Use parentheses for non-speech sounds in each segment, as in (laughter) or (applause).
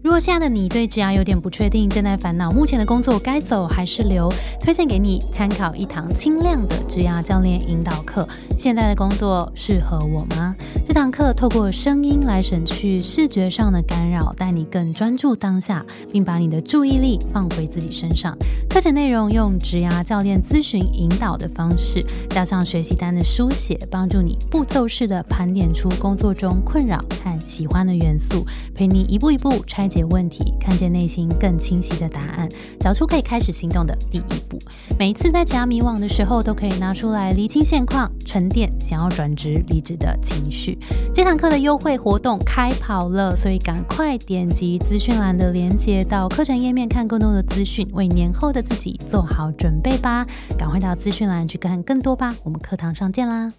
如果现在的你对职涯有点不确定，正在烦恼目前的工作该走还是留，推荐给你参考一堂轻量的职涯教练引导课。现在的工作适合我吗？这堂课透过声音来省去视觉上的干扰，带你更专注当下，并把你的注意力放回自己身上。课程内容用职涯教练咨询引导的方式，加上学习单的书写，帮助你步骤式的盘点出工作中困扰和喜欢的元素，陪你一步一步拆。解问题，看见内心更清晰的答案，找出可以开始行动的第一步。每一次在家迷惘的时候，都可以拿出来厘清现况，沉淀想要转职离职的情绪。这堂课的优惠活动开跑了，所以赶快点击资讯栏的链接到课程页面看更多的资讯，为年后的自己做好准备吧！赶快到资讯栏去看更多吧，我们课堂上见啦！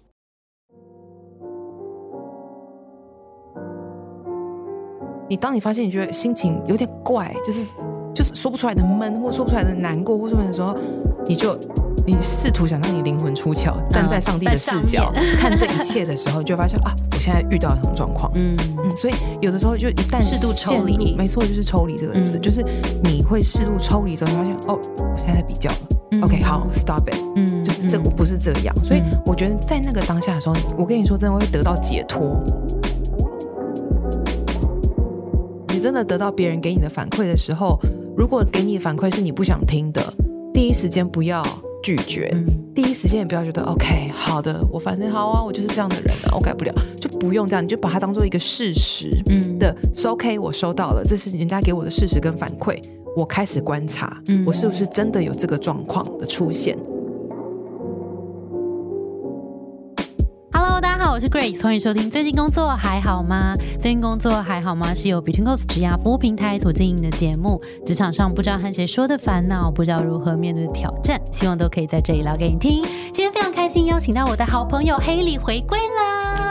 你当你发现你觉得心情有点怪，就是就是说不出来的闷，或说不出来的难过，或什么的时候，你就你试图想让你灵魂出窍，站在上帝的视角看这一切的时候，你就发现啊，我现在遇到什么状况？嗯嗯，所以有的时候就一旦适度抽离，没错，就是抽离这个词，就是你会适度抽离之后，你发现哦，我现在在比较了。OK，好，Stop it。嗯，就是这我不是这样，所以我觉得在那个当下的时候，我跟你说，真的会得到解脱。真的得到别人给你的反馈的时候，如果给你的反馈是你不想听的，第一时间不要拒绝，第一时间也不要觉得 OK 好的，我反正好啊，我就是这样的人了，我改不了，就不用这样，你就把它当做一个事实，嗯。的，是 OK，我收到了，这是人家给我的事实跟反馈，我开始观察，我是不是真的有这个状况的出现。我是 Grace，欢迎收听。最近工作还好吗？最近工作还好吗？是由 Between Cops 职涯服务平台所经营的节目。职场上不知道和谁说的烦恼，不知道如何面对的挑战，希望都可以在这里聊给你听。今天非常开心，邀请到我的好朋友黑里回归啦。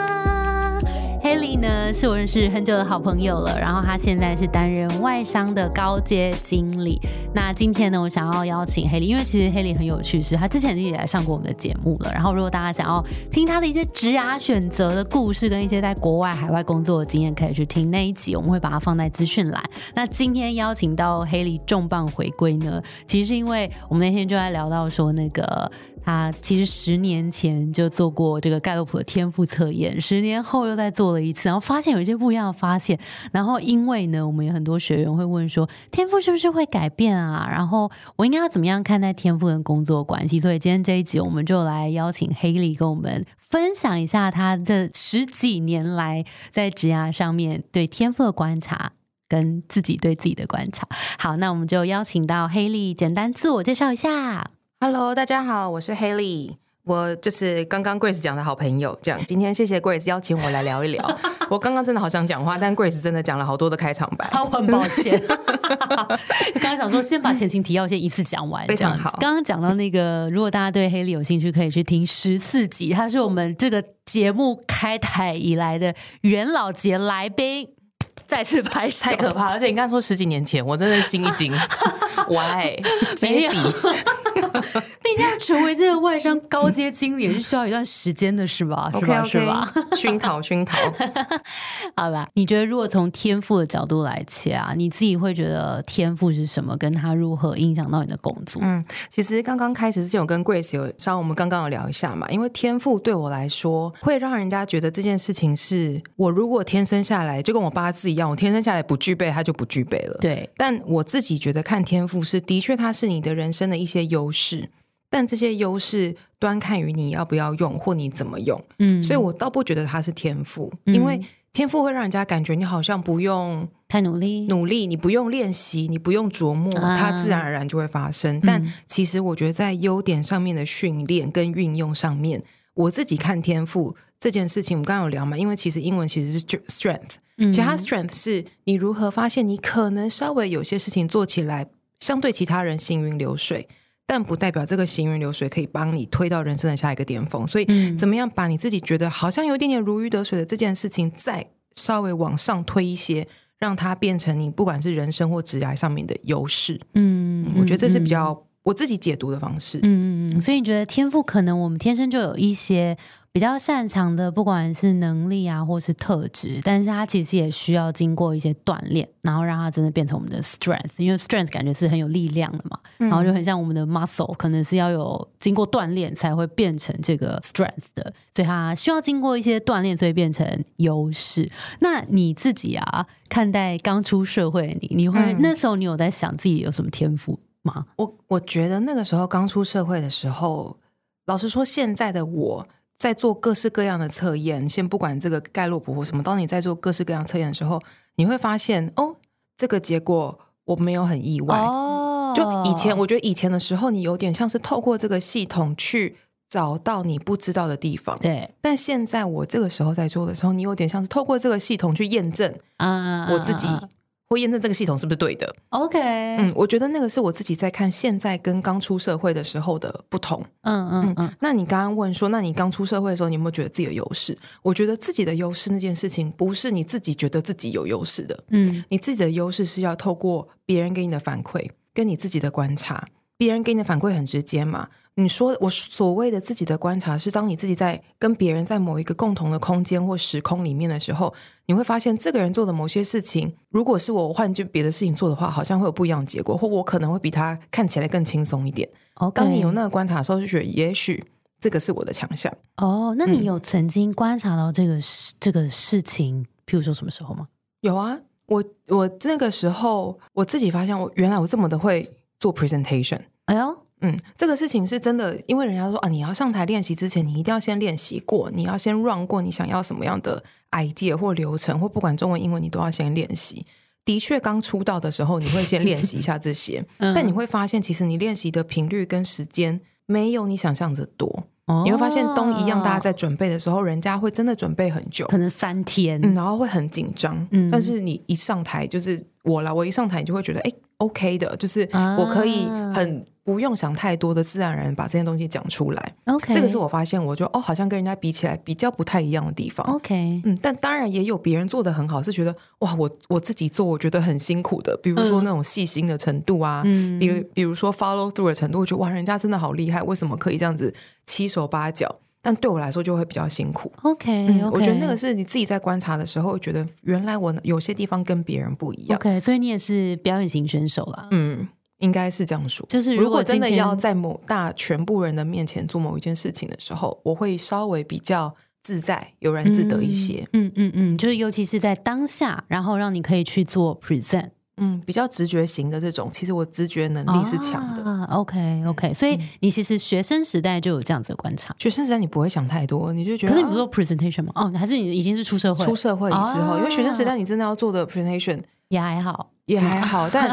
Haley 呢，是我认识很久的好朋友了。然后他现在是担任外商的高阶经理。那今天呢，我想要邀请 Haley，因为其实 Haley 很有趣，是他之前也来上过我们的节目了。然后如果大家想要听他的一些职涯选择的故事，跟一些在国外海外工作的经验，可以去听那一集，我们会把它放在资讯栏。那今天邀请到 Haley 重磅回归呢，其实是因为我们那天就在聊到说那个。他其实十年前就做过这个盖洛普的天赋测验，十年后又再做了一次，然后发现有一些不一样的发现。然后因为呢，我们有很多学员会问说，天赋是不是会改变啊？然后我应该要怎么样看待天赋跟工作关系？所以今天这一集，我们就来邀请黑利跟我们分享一下他这十几年来在职涯上面对天赋的观察，跟自己对自己的观察。好，那我们就邀请到黑利简单自我介绍一下。Hello，大家好，我是 Haley，我就是刚刚 Grace 讲的好朋友。这样，今天谢谢 Grace 邀请我来聊一聊。(laughs) 我刚刚真的好想讲话，但 Grace 真的讲了好多的开场白，我很抱歉。(laughs) 刚刚想说，先把前情提要先一次讲完，非常好。刚刚讲到那个，如果大家对 Haley 有兴趣，可以去听十四集，他是我们这个节目开台以来的元老级来宾。再次拍太可怕，而且你刚说十几年前，我真的心一惊。(laughs) Why？没底，(laughs) 毕竟要成为这个外商高阶经理也，是需要一段时间的，是吧？OK，是吧？熏陶，(laughs) 熏陶。好啦，你觉得如果从天赋的角度来切啊，你自己会觉得天赋是什么？跟他如何影响到你的工作？嗯，其实刚刚开始之前，我跟 Grace 有稍我们刚刚有聊一下嘛，因为天赋对我来说，会让人家觉得这件事情是我如果天生下来就跟我八字一样。我天生下来不具备，他就不具备了。对，但我自己觉得看天赋是的确，它是你的人生的一些优势，但这些优势端看于你要不要用或你怎么用。嗯，所以我倒不觉得它是天赋，因为天赋会让人家感觉你好像不用太努力，努力你不用练习，你不用琢磨，它自然而然就会发生。但其实我觉得在优点上面的训练跟运用上面，我自己看天赋这件事情，我们刚刚有聊嘛，因为其实英文其实是 strength。其他 strength 是你如何发现你可能稍微有些事情做起来相对其他人行云流水，但不代表这个行云流水可以帮你推到人生的下一个巅峰。所以，怎么样把你自己觉得好像有一点点如鱼得水的这件事情，再稍微往上推一些，让它变成你不管是人生或职业上面的优势。嗯，我觉得这是比较我自己解读的方式。嗯嗯嗯。所以你觉得天赋可能我们天生就有一些。比较擅长的，不管是能力啊，或是特质，但是它其实也需要经过一些锻炼，然后让它真的变成我们的 strength。因为 strength 感觉是很有力量的嘛，然后就很像我们的 muscle，可能是要有经过锻炼才会变成这个 strength 的，所以它需要经过一些锻炼，所以变成优势。那你自己啊，看待刚出社会的你，你会那时候你有在想自己有什么天赋吗？我我觉得那个时候刚出社会的时候，老实说，现在的我。在做各式各样的测验，先不管这个盖洛普或什么，当你在做各式各样测验的时候，你会发现，哦，这个结果我没有很意外。哦，就以前我觉得以前的时候，你有点像是透过这个系统去找到你不知道的地方。对，但现在我这个时候在做的时候，你有点像是透过这个系统去验证啊我自己。会验证这个系统是不是对的？OK，嗯，我觉得那个是我自己在看现在跟刚出社会的时候的不同。嗯嗯嗯。那你刚刚问说，那你刚出社会的时候，你有没有觉得自己的优势？我觉得自己的优势那件事情，不是你自己觉得自己有优势的。嗯，你自己的优势是要透过别人给你的反馈，跟你自己的观察。别人给你的反馈很直接嘛？你说我所谓的自己的观察，是当你自己在跟别人在某一个共同的空间或时空里面的时候，你会发现这个人做的某些事情，如果是我换件别的事情做的话，好像会有不一样的结果，或我可能会比他看起来更轻松一点。当你有那个观察的时候，就觉得也许这个是我的强项。哦，那你有曾经观察到这个事这个事情，譬如说什么时候吗？有啊，我我那个时候我自己发现，我原来我这么的会。做 presentation，哎呦，嗯，这个事情是真的，因为人家说啊，你要上台练习之前，你一定要先练习过，你要先 run 过你想要什么样的 idea 或流程，或不管中文英文，你都要先练习。的确，刚出道的时候，你会先练习一下这些，(laughs) 但你会发现，其实你练习的频率跟时间没有你想象的多。你会发现，东一样，大家在准备的时候，人家会真的准备很久，可能三天，然后会很紧张。但是你一上台，就是我了，我一上台，你就会觉得，哎。OK 的，就是我可以很不用想太多的，自然而然把这些东西讲出来。OK，这个是我发现，我就哦，好像跟人家比起来比较不太一样的地方。OK，嗯，但当然也有别人做的很好，是觉得哇，我我自己做，我觉得很辛苦的。比如说那种细心的程度啊，比如比如说 follow through 的程度，我觉得哇，人家真的好厉害，为什么可以这样子七手八脚？但对我来说就会比较辛苦。OK，我觉得那个是你自己在观察的时候，觉得原来我有些地方跟别人不一样。OK，所以你也是表演型选手啦。嗯，应该是这样说。就是如果真的要在某大全部人的面前做某一件事情的时候，我会稍微比较自在、悠然自得一些。嗯嗯嗯，就是尤其是在当下，然后让你可以去做 present。嗯，比较直觉型的这种，其实我直觉能力是强的。OK OK，所以你其实学生时代就有这样子的观察。学生时代你不会想太多，你就觉得。可是你不做 presentation 吗？哦，还是你已经是出社会？出社会之后，因为学生时代你真的要做的 presentation 也还好，也还好。但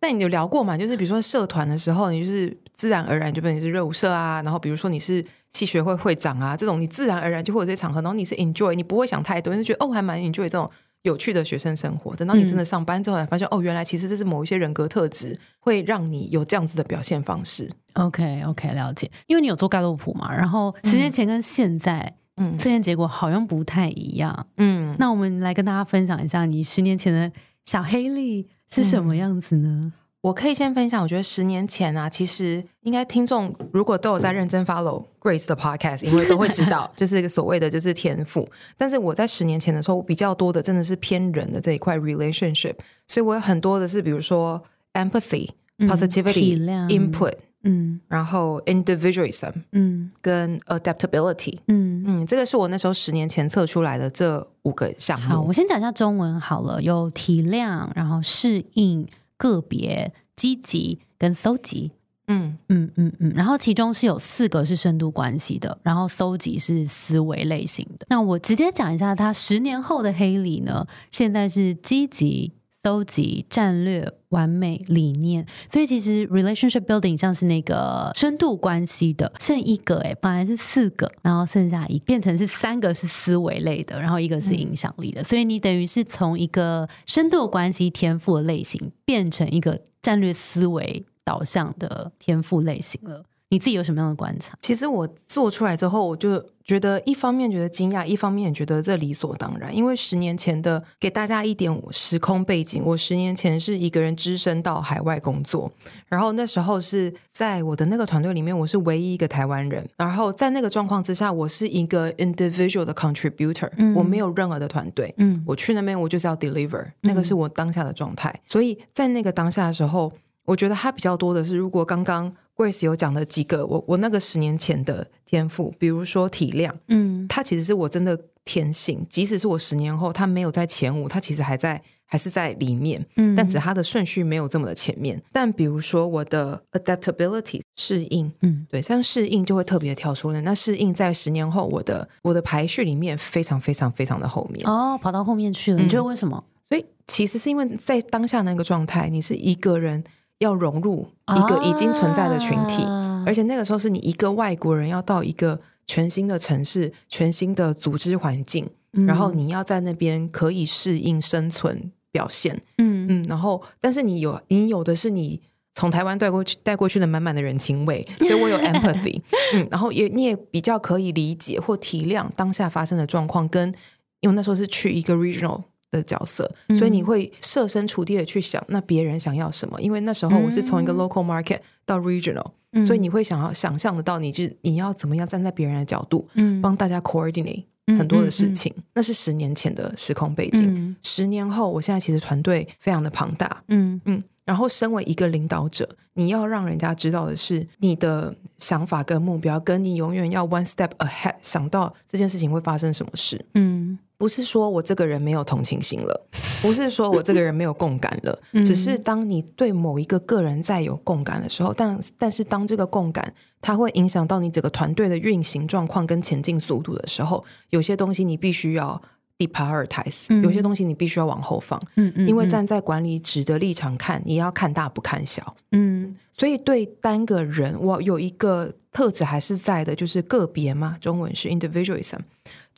但你有聊过嘛？就是比如说社团的时候，你就是自然而然就变成是热舞社啊。然后比如说你是系学会会长啊，这种你自然而然就会有这些场合。然后你是 enjoy，你不会想太多，你就觉得哦，还蛮 enjoy 这种。有趣的学生生活，等到你真的上班之后，才发现哦，原来其实这是某一些人格特质会让你有这样子的表现方式。OK OK，了解。因为你有做盖洛普嘛，然后十年前跟现在，嗯，测验结果好像不太一样。嗯，那我们来跟大家分享一下，你十年前的小黑粒是什么样子呢？我可以先分享，我觉得十年前啊，其实应该听众如果都有在认真 follow Grace 的 podcast，因为都会知道，(laughs) 就是一个所谓的就是天赋。但是我在十年前的时候，比较多的真的是偏人的这一块 relationship，所以我有很多的是，比如说 empathy、positivity、input，嗯，然后 individualism，嗯，跟 adaptability，嗯嗯，这个是我那时候十年前测出来的这五个项目。好，我先讲一下中文好了，有体谅，然后适应。个别、积极跟搜集，嗯嗯嗯嗯，然后其中是有四个是深度关系的，然后搜集是思维类型的。那我直接讲一下，他十年后的黑里呢，现在是积极、搜集、战略、完美、理念。所以其实 relationship building 像是那个深度关系的，剩一个哎，本来是四个，然后剩下一变成是三个是思维类的，然后一个是影响力的。所以你等于是从一个深度关系天赋的类型。变成一个战略思维导向的天赋类型了。你自己有什么样的观察？其实我做出来之后，我就觉得一方面觉得惊讶，一方面也觉得这理所当然。因为十年前的给大家一点时空背景，我十年前是一个人只身到海外工作，然后那时候是在我的那个团队里面，我是唯一一个台湾人。然后在那个状况之下，我是一个 individual 的 contributor，我没有任何的团队。嗯，我去那边我就是要 deliver，那个是我当下的状态。所以在那个当下的时候，我觉得它比较多的是，如果刚刚。Grace 有讲的几个，我我那个十年前的天赋，比如说体谅，嗯，它其实是我真的天性，即使是我十年后，它没有在前五，它其实还在还是在里面，嗯，但只它的顺序没有这么的前面。但比如说我的 adaptability 适应，嗯，对，像适应就会特别跳出来。那适应在十年后，我的我的排序里面非常非常非常的后面哦，跑到后面去了。你觉得为什么？所以其实是因为在当下那个状态，你是一个人。要融入一个已经存在的群体，而且那个时候是你一个外国人要到一个全新的城市、全新的组织环境，然后你要在那边可以适应生存表现。嗯嗯，然后但是你有你有的是你从台湾带过去带过去的满满的人情味，(laughs) 所以我有 empathy。嗯，然后也你也比较可以理解或体谅当下发生的状况，跟因为那时候是去一个 regional。的角色，所以你会设身处地的去想，那别人想要什么？因为那时候我是从一个 local market 到 regional，所以你会想要想象得到，你就你要怎么样站在别人的角度，帮大家 coordinate 很多的事情。那是十年前的时空背景。十年后，我现在其实团队非常的庞大，嗯嗯，然后身为一个领导者，你要让人家知道的是你的想法跟目标，跟你永远要 one step ahead，想到这件事情会发生什么事，嗯。不是说我这个人没有同情心了，(laughs) 不是说我这个人没有共感了，(laughs) 只是当你对某一个个人再有共感的时候，但但是当这个共感它会影响到你整个团队的运行状况跟前进速度的时候，有些东西你必须要 deprioritize，有些东西你必须要往后放，嗯嗯，因为站在管理者的立场看，你要看大不看小，嗯，所以对单个人，我有一个特质还是在的，就是个别嘛，中文是 individualism。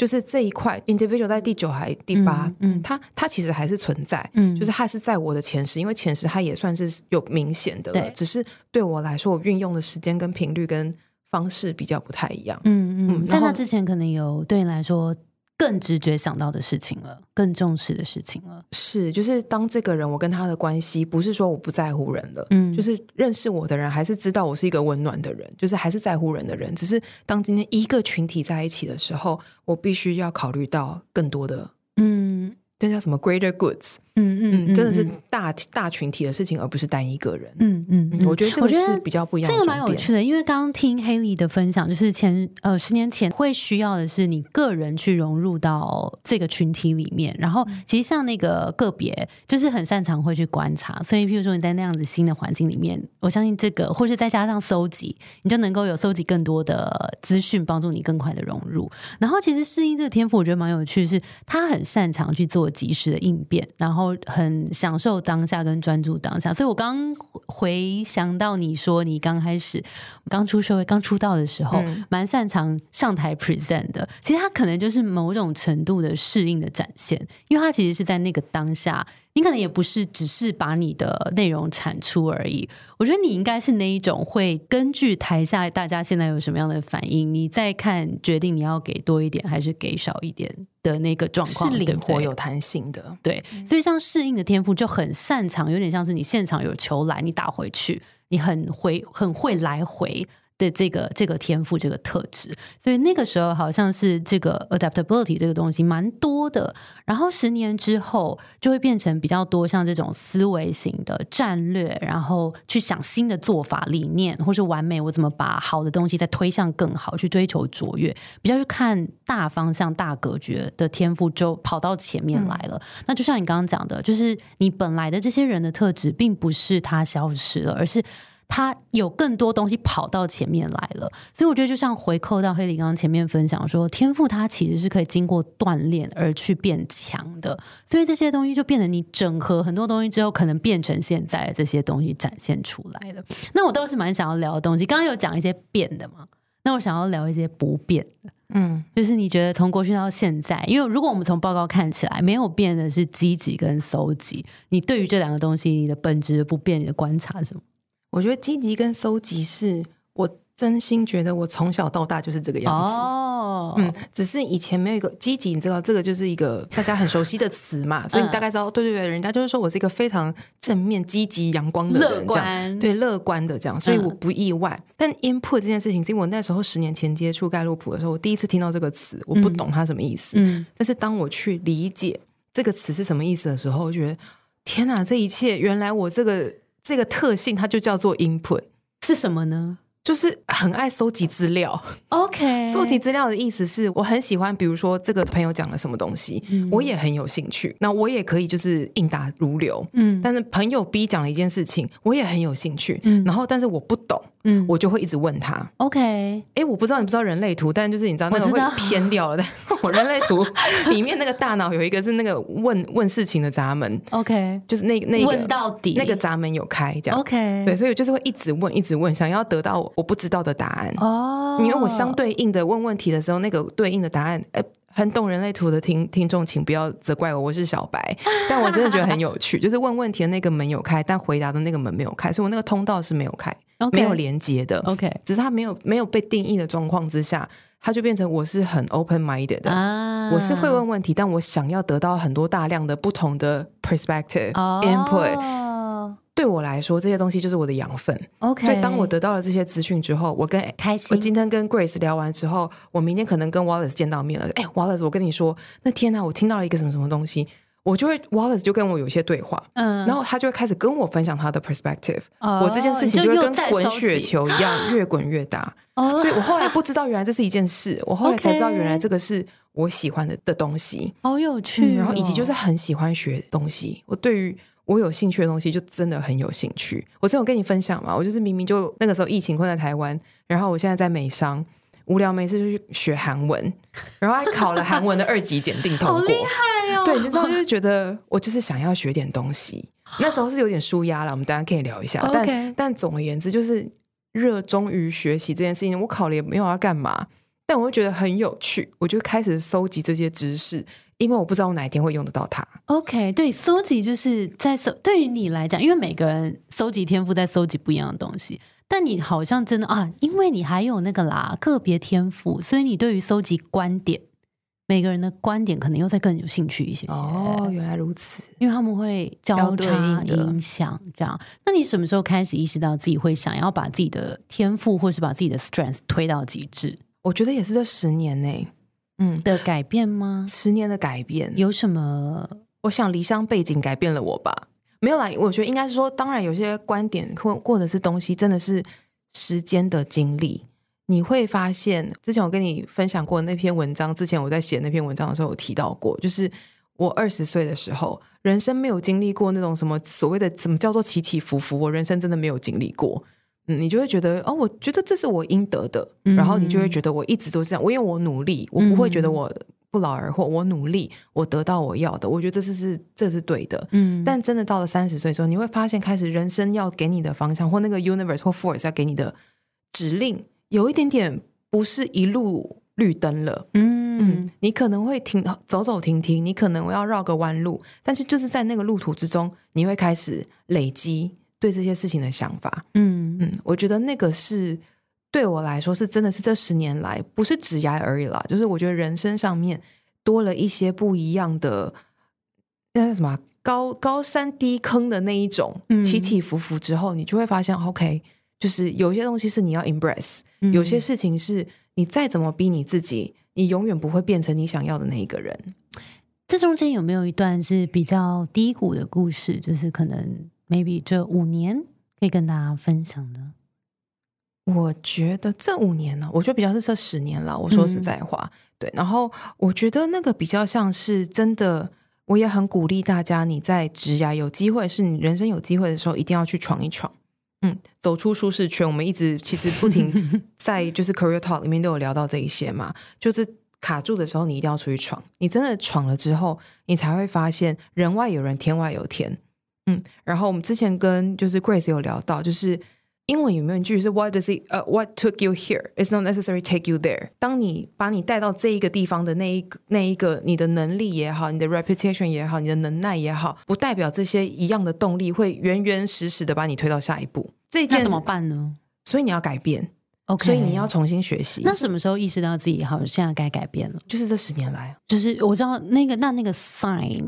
就是这一块，individual 在第九还第八，嗯，它它其实还是存在，嗯，就是它是在我的前十，因为前十它也算是有明显的，对，只是对我来说，我运用的时间跟频率跟方式比较不太一样，嗯嗯，在那之前可能有对你来说。更直觉想到的事情了，更重视的事情了。是，就是当这个人，我跟他的关系不是说我不在乎人了，嗯，就是认识我的人还是知道我是一个温暖的人，就是还是在乎人的人。只是当今天一个群体在一起的时候，我必须要考虑到更多的，嗯。这叫什么 greater goods？嗯嗯，真的是大大群体的事情，而不是单一个人。嗯嗯，我觉得这个是比较不一样。这个蛮有趣的，因为刚刚听 Haley 的分享，就是前呃十年前会需要的是你个人去融入到这个群体里面，然后其实像那个个别，就是很擅长会去观察。所以，譬如说你在那样子新的环境里面，我相信这个，或是再加上搜集，你就能够有搜集更多的资讯，帮助你更快的融入。然后，其实适应这个天赋，我觉得蛮有趣，是他很擅长去做。及时的应变，然后很享受当下跟专注当下，所以我刚回想到你说你刚开始刚出社会、刚出道的时候，蛮擅长上台 present 的。其实他可能就是某种程度的适应的展现，因为他其实是在那个当下。你可能也不是只是把你的内容产出而已，我觉得你应该是那一种会根据台下大家现在有什么样的反应，你再看决定你要给多一点还是给少一点的那个状况，是灵活有弹性的。对，所以像适应的天赋就很擅长，有点像是你现场有球来，你打回去，你很回很会来回。的这个这个天赋这个特质，所以那个时候好像是这个 adaptability 这个东西蛮多的。然后十年之后就会变成比较多像这种思维型的战略，然后去想新的做法理念，或是完美我怎么把好的东西再推向更好，去追求卓越，比较去看大方向、大格局的天赋就跑到前面来了。那就像你刚刚讲的，就是你本来的这些人的特质，并不是他消失了，而是。他有更多东西跑到前面来了，所以我觉得就像回扣到黑里刚刚前面分享说，天赋它其实是可以经过锻炼而去变强的，所以这些东西就变成你整合很多东西之后，可能变成现在这些东西展现出来了。那我倒是蛮想要聊的东西，刚刚有讲一些变的嘛，那我想要聊一些不变的，嗯，就是你觉得从过去到现在，因为如果我们从报告看起来没有变的是积极跟搜集，你对于这两个东西，你的本质不变，你的观察是什么？我觉得积极跟搜集是我真心觉得我从小到大就是这个样子。哦，哦，嗯，只是以前没有一个积极，你知道这个就是一个大家很熟悉的词嘛，所以你大概知道，对对对，人家就是说我是一个非常正面、积极、阳光的人，这样对乐观的这样，所以我不意外。但 input 这件事情，是因为我那时候十年前接触盖洛普的时候，我第一次听到这个词，我不懂它什么意思。嗯，但是当我去理解这个词是什么意思的时候，我觉得天哪，这一切原来我这个这个特性，它就叫做 input 是什么呢？就是很爱搜集资料，OK。搜集资料的意思是我很喜欢，比如说这个朋友讲了什么东西，我也很有兴趣。那我也可以就是应答如流，嗯。但是朋友 B 讲了一件事情，我也很有兴趣，嗯。然后但是我不懂，嗯，我就会一直问他，OK。哎，我不知道你不知道人类图，但就是你知道那个会偏掉了。(laughs) 我人类图里面那个大脑有一个是那个问问事情的闸门，OK。就是那那个问到底那个闸门有开，这样 OK。对，所以我就是会一直问，一直问，想要得到。我不知道的答案哦，因为我相对应的问问题的时候，那个对应的答案，哎，很懂人类图的听听众，请不要责怪我，我是小白，(laughs) 但我真的觉得很有趣，就是问问题的那个门有开，但回答的那个门没有开，所以我那个通道是没有开，没有连接的，OK，只是它没有没有被定义的状况之下，它就变成我是很 open minded 的，我是会问问题，但我想要得到很多大量的不同的 perspective input。对我来说，这些东西就是我的养分。OK，所以当我得到了这些资讯之后，我跟开心。我今天跟 Grace 聊完之后，我明天可能跟 Wallace 见到面了。哎，Wallace，我跟你说，那天呐，我听到了一个什么什么东西，我就会 Wallace 就跟我有些对话，嗯，然后他就会开始跟我分享他的 perspective。我这件事情就会跟滚雪球一样，(gasps) 越滚越大。所以我后来不知道，原来这是一件事，我后来才知道，原来这个是我喜欢的的东西，好有趣。然后以及就是很喜欢学东西，我对于。我有兴趣的东西就真的很有兴趣。我真有跟你分享嘛？我就是明明就那个时候疫情困在台湾，然后我现在在美商，无聊没事就去学韩文，(laughs) 然后还考了韩文的二级检定通过，好厉害哦！对，你知道，就是觉得我就是想要学点东西。(gasps) 那时候是有点舒压了，我们大家可以聊一下。但但总而言之，就是热衷于学习这件事情。我考了也没有要干嘛，但我会觉得很有趣，我就开始搜集这些知识。因为我不知道我哪一天会用得到它。OK，对，搜集就是在搜。对于你来讲，因为每个人搜集天赋在搜集不一样的东西，但你好像真的啊，因为你还有那个啦个别天赋，所以你对于搜集观点，每个人的观点可能又再更有兴趣一些些。哦，原来如此，因为他们会交叉影响这样。那你什么时候开始意识到自己会想要把自己的天赋，或是把自己的 strength 推到极致？我觉得也是这十年内。嗯的改变吗？十年的改变有什么？我想离乡背景改变了我吧。没有啦，我觉得应该是说，当然有些观点或或者是东西，真的是时间的经历。你会发现，之前我跟你分享过那篇文章，之前我在写那篇文章的时候，有提到过，就是我二十岁的时候，人生没有经历过那种什么所谓的什么叫做起起伏伏，我人生真的没有经历过。嗯，你就会觉得哦，我觉得这是我应得的，然后你就会觉得我一直都是这样。我因为我努力，我不会觉得我不劳而获。我努力，我得到我要的，我觉得这是这是对的。嗯，但真的到了三十岁之后，你会发现，开始人生要给你的方向，或那个 universe 或 force 要给你的指令，有一点点不是一路绿灯了。嗯，你可能会停走走停停，你可能要绕个弯路，但是就是在那个路途之中，你会开始累积。对这些事情的想法，嗯嗯，我觉得那个是对我来说是真的是这十年来不是指压而已啦，就是我觉得人生上面多了一些不一样的那叫什么高高山低坑的那一种起起伏伏之后，你就会发现，OK，就是有些东西是你要 embrace，有些事情是你再怎么逼你自己，你永远不会变成你想要的那一个人。这中间有没有一段是比较低谷的故事？就是可能。maybe 这五年可以跟大家分享的，我觉得这五年呢，我觉得比较是这十年了。我说实在话，对。然后我觉得那个比较像是真的，我也很鼓励大家，你在职涯有机会，是你人生有机会的时候，一定要去闯一闯。嗯，走出舒适圈。我们一直其实不停 (laughs) 在就是 career talk 里面都有聊到这一些嘛，就是卡住的时候，你一定要出去闯。你真的闯了之后，你才会发现人外有人，天外有天。嗯，然后我们之前跟就是 Grace 有聊到，就是英文有没有一句是 What does it 呃 What took you here? It's not necessary take you there。当你把你带到这一个地方的那一个那一个你的能力也好，你的 reputation 也好，你的能耐也好，不代表这些一样的动力会原原实实的把你推到下一步。这件怎么办呢？所以你要改变。OK，所以你要重新学习。那什么时候意识到自己好像现在该改变了？就是这十年来，就是我知道那个那那个 sign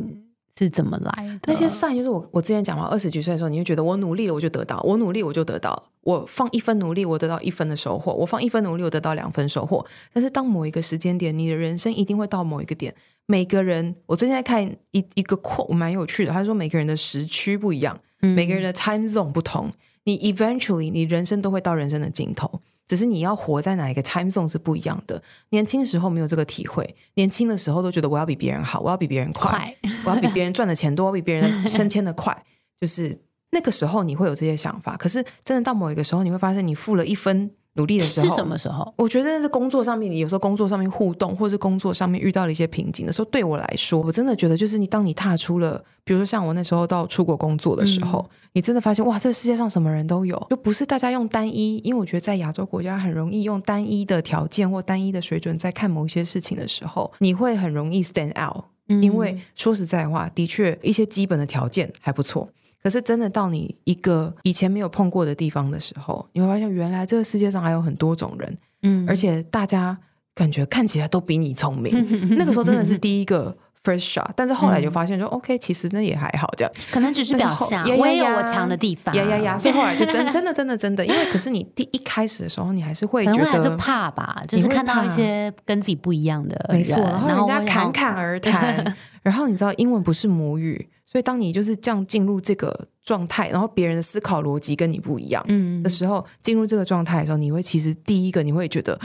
是怎么来的？那些 sign 就是我我之前讲嘛，二十几岁的时候，你就觉得我努力了我就得到，我努力我就得到，我放一分努力我得到一分的收获，我放一分努力我得到两分收获。但是当某一个时间点，你的人生一定会到某一个点。每个人，我最近在看一一个 quote，蛮有趣的。他说每个人的时区不一样，每个人的 time zone 不同，你 eventually 你人生都会到人生的尽头。只是你要活在哪一个 time zone 是不一样的。年轻时候没有这个体会，年轻的时候都觉得我要比别人好，我要比别人快，(laughs) 我要比别人赚的钱多，我比别人升迁的快。就是那个时候你会有这些想法。可是真的到某一个时候，你会发现你付了一分。努力的时候是什么时候？我觉得是工作上面，你有时候工作上面互动，或是工作上面遇到了一些瓶颈的时候，对我来说，我真的觉得就是你当你踏出了，比如说像我那时候到出国工作的时候，你真的发现哇，这个世界上什么人都有，就不是大家用单一，因为我觉得在亚洲国家很容易用单一的条件或单一的水准在看某一些事情的时候，你会很容易 stand out，因为说实在话，的确一些基本的条件还不错。可是真的到你一个以前没有碰过的地方的时候，你会发现原来这个世界上还有很多种人，嗯，而且大家感觉看起来都比你聪明。(laughs) 那个时候真的是第一个 first shot，但是后来就发现说，OK，其实那也还好，这样可能只是表象，我也有我强的地方，呀呀呀！所以后来就真真的真的真的，(laughs) 因为可是你第一开始的时候，你还是会觉得怕吧，就是看到一些跟自己不一样的，没错，然后人家侃侃而谈，(laughs) 然后你知道英文不是母语。所以，当你就是这样进入这个状态，然后别人的思考逻辑跟你不一样的时候，进入这个状态的时候，你会其实第一个你会觉得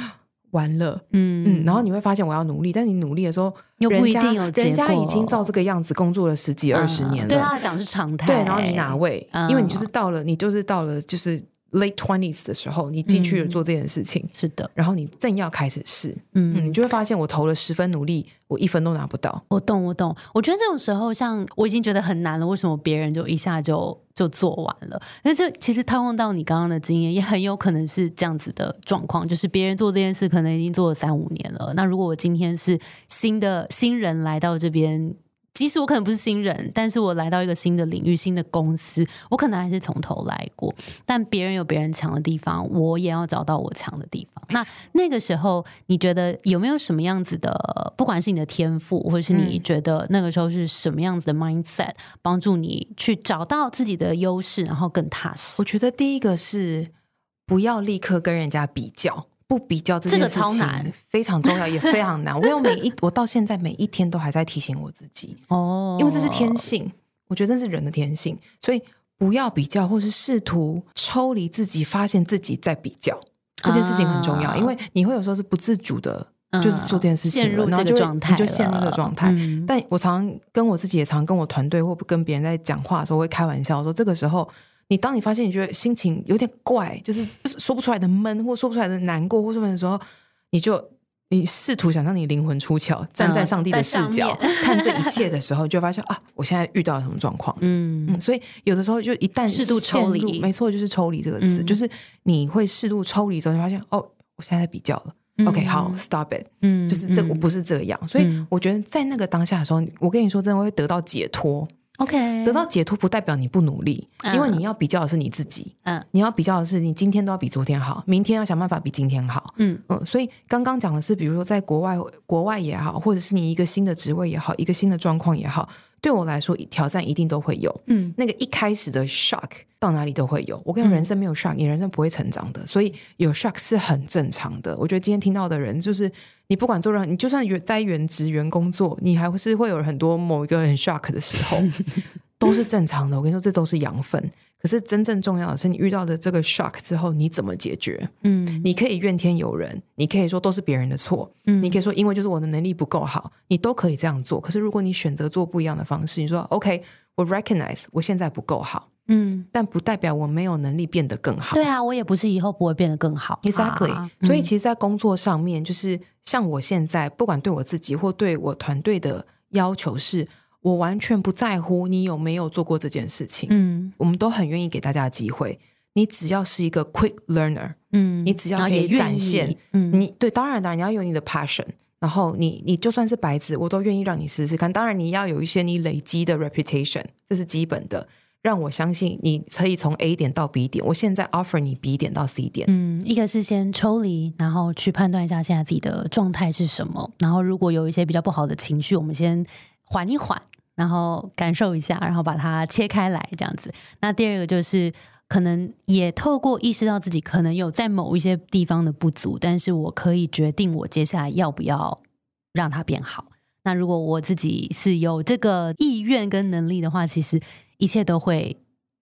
完了，嗯嗯，然后你会发现我要努力，但你努力的时候，又不一定有人家已经照这个样子工作了十几二十年了，对他来讲是常态。对，然后你哪位？因为你就是到了，你就是到了，就是。Late twenties 的时候，你进去了做这件事情，是的。然后你正要开始试，嗯，你就会发现我投了十分努力，我一分都拿不到。我懂，我懂。我觉得这种时候，像我已经觉得很难了，为什么别人就一下就就做完了？那这其实套用到你刚刚的经验，也很有可能是这样子的状况，就是别人做这件事可能已经做了三五年了。那如果我今天是新的新人来到这边。即使我可能不是新人，但是我来到一个新的领域、新的公司，我可能还是从头来过。但别人有别人强的地方，我也要找到我强的地方。那那个时候，你觉得有没有什么样子的，不管是你的天赋，或者是你觉得那个时候是什么样子的 mindset，帮助你去找到自己的优势，然后更踏实？我觉得第一个是不要立刻跟人家比较。不比较这件事情非常重要，也非常难。(laughs) 我有每一，我到现在每一天都还在提醒我自己哦，因为这是天性，我觉得这是人的天性，所以不要比较，或是试图抽离自己，发现自己在比较这件事情很重要，因为你会有时候是不自主的，就是做这件事情，然后就你就陷入这个状态。但我常跟我自己，也常跟我团队或跟别人在讲话的时候，会开玩笑说，这个时候。你当你发现你觉得心情有点怪，就是说不出来的闷，或说不出来的难过，或什么的时候，你就你试图想让你灵魂出窍，站在上帝的视角看这一切的时候，就发现啊，我现在遇到了什么状况？嗯，所以有的时候就一旦适度抽离，没错，就是抽离这个词，就是你会适度抽离之后，就发现哦，我现在在比较了。OK，好，Stop it。嗯，就是这我不是这样，所以我觉得在那个当下的时候，我跟你说，真的会得到解脱。OK，得到解脱不代表你不努力，因为你要比较的是你自己。嗯，你要比较的是你今天都要比昨天好，明天要想办法比今天好。嗯嗯，所以刚刚讲的是，比如说在国外，国外也好，或者是你一个新的职位也好，一个新的状况也好。对我来说，挑战一定都会有。嗯，那个一开始的 shock 到哪里都会有。我跟你人生没有 shock，你人生不会成长的。所以有 shock 是很正常的。我觉得今天听到的人，就是你不管做任何，你就算原在原职员工作，你还是会有很多某一个很 shock 的时候，(laughs) 都是正常的。我跟你说，这都是养分。可是真正重要的是，你遇到的这个 shock 之后，你怎么解决？嗯，你可以怨天尤人，你可以说都是别人的错，嗯，你可以说因为就是我的能力不够好，你都可以这样做。可是如果你选择做不一样的方式，你说 OK，我 recognize 我现在不够好，嗯，但不代表我没有能力变得更好。对啊，我也不是以后不会变得更好。Exactly。所以其实，在工作上面，就是像我现在，不管对我自己或对我团队的要求是。我完全不在乎你有没有做过这件事情，嗯，我们都很愿意给大家机会。你只要是一个 quick learner，嗯，你只要可以展现，嗯，你对，当然当然你要有你的 passion，然后你你就算是白纸，我都愿意让你试试看。当然你要有一些你累积的 reputation，这是基本的。让我相信你可以从 A 点到 B 点。我现在 offer 你 B 点到 C 点。嗯，一个是先抽离，然后去判断一下现在自己的状态是什么。然后如果有一些比较不好的情绪，我们先缓一缓，然后感受一下，然后把它切开来，这样子。那第二个就是可能也透过意识到自己可能有在某一些地方的不足，但是我可以决定我接下来要不要让它变好。那如果我自己是有这个意愿跟能力的话，其实一切都会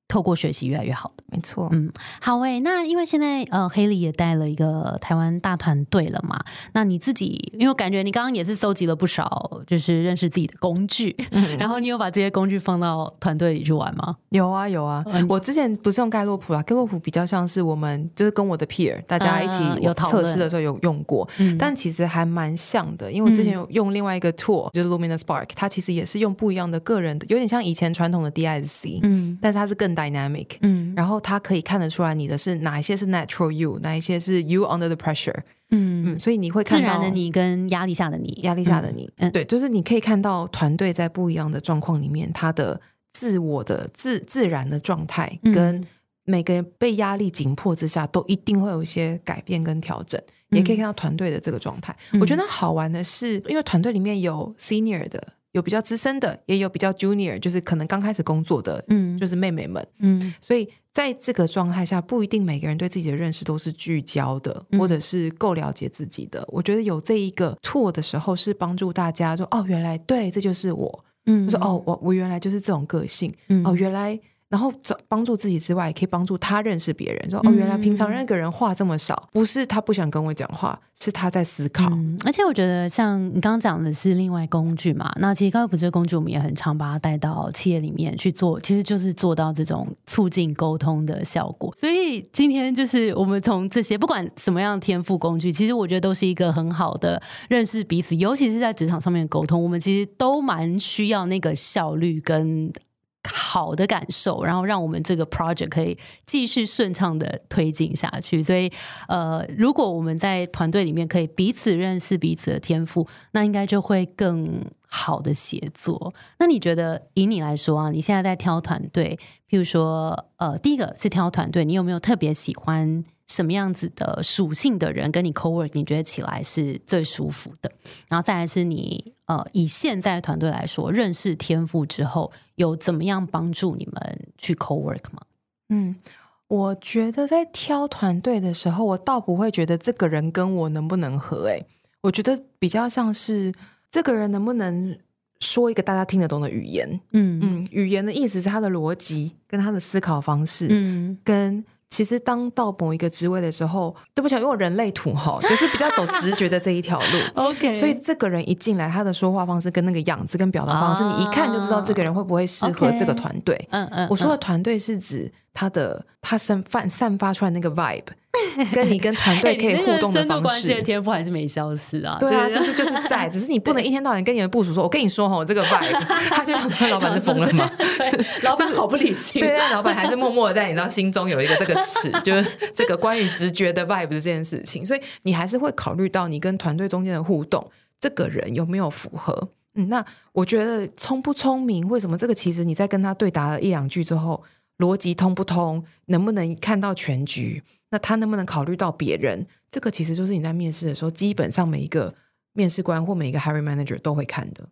透过学习越来越好的。没错，嗯，好诶。那因为现在呃，黑里也带了一个台湾大团队了嘛。那你自己，因为我感觉你刚刚也是搜集了不少，就是认识自己的工具。(laughs) 然后你有把这些工具放到团队里去玩吗？有啊，有啊。我之前不是用盖洛普啦，盖洛普比较像是我们就是跟我的 peer 大家一起有测试的时候有用过，但其实还蛮像的。因为我之前有用另外一个 tool，就是 Luminous Spark，它其实也是用不一样的个人的，有点像以前传统的 DISC，嗯，但是它是更 dynamic，嗯，然后他可以看得出来你的是哪一些是 natural you，哪一些是 you under the pressure，嗯。嗯，所以你会看到自然的你跟压力下的你，压力下的你，嗯，对，就是你可以看到团队在不一样的状况里面，他的自我的自自然的状态，跟每个人被压力紧迫之下，都一定会有一些改变跟调整，也可以看到团队的这个状态。我觉得好玩的是，因为团队里面有 senior 的。有比较资深的，也有比较 junior，就是可能刚开始工作的，嗯，就是妹妹们，嗯，所以在这个状态下，不一定每个人对自己的认识都是聚焦的，或者是够了解自己的。我觉得有这一个 tour 的时候，是帮助大家说，哦，原来对，这就是我，嗯，说哦，我我原来就是这种个性，哦，原来。然后找帮助自己之外，也可以帮助他认识别人。说哦，原来平常那个人话这么少，不是他不想跟我讲话，是他在思考。而且我觉得，像你刚刚讲的是另外工具嘛，那其实高普这个工具，我们也很常把它带到企业里面去做，其实就是做到这种促进沟通的效果。所以今天就是我们从这些不管什么样天赋工具，其实我觉得都是一个很好的认识彼此，尤其是在职场上面沟通，我们其实都蛮需要那个效率跟。好的感受，然后让我们这个 project 可以继续顺畅的推进下去。所以，呃，如果我们在团队里面可以彼此认识彼此的天赋，那应该就会更好的协作。那你觉得，以你来说啊，你现在在挑团队，譬如说，呃，第一个是挑团队，你有没有特别喜欢？什么样子的属性的人跟你 co work，你觉得起来是最舒服的？然后再来是你呃，以现在团队来说，认识天赋之后，有怎么样帮助你们去 co work 吗？嗯，我觉得在挑团队的时候，我倒不会觉得这个人跟我能不能合，诶，我觉得比较像是这个人能不能说一个大家听得懂的语言。嗯嗯，语言的意思是他的逻辑跟他的思考方式，嗯，跟。其实当到某一个职位的时候，对不起，因为我人类土豪，(laughs) 就是比较走直觉的这一条路。(laughs) OK，所以这个人一进来，他的说话方式跟那个样子跟表达方式，你一看就知道这个人会不会适合这个团队。嗯嗯，我说的团队是指他的他散发散发出来那个 vibe。跟你跟团队 (laughs) 可以互动的方式，的天赋还是没消失啊？对啊，是不是就是在？只是你不能一天到晚跟你的部署说：“我跟你说哈，这个 (laughs) vibe。”他就要说：“老板是疯了吗？(laughs) ”对，老板好不理性。对，老板还是默默的在你知道心中有一个这个尺，就是这个关于直觉的 vibe 的这件事情。所以你还是会考虑到你跟团队中间的互动，这个人有没有符合？嗯，那我觉得聪不聪明？为什么这个？其实你在跟他对答了一两句之后，逻辑通不通？能不能看到全局？那他能不能考虑到别人？这个其实就是你在面试的时候，基本上每一个面试官或每一个 hiring manager 都会看的。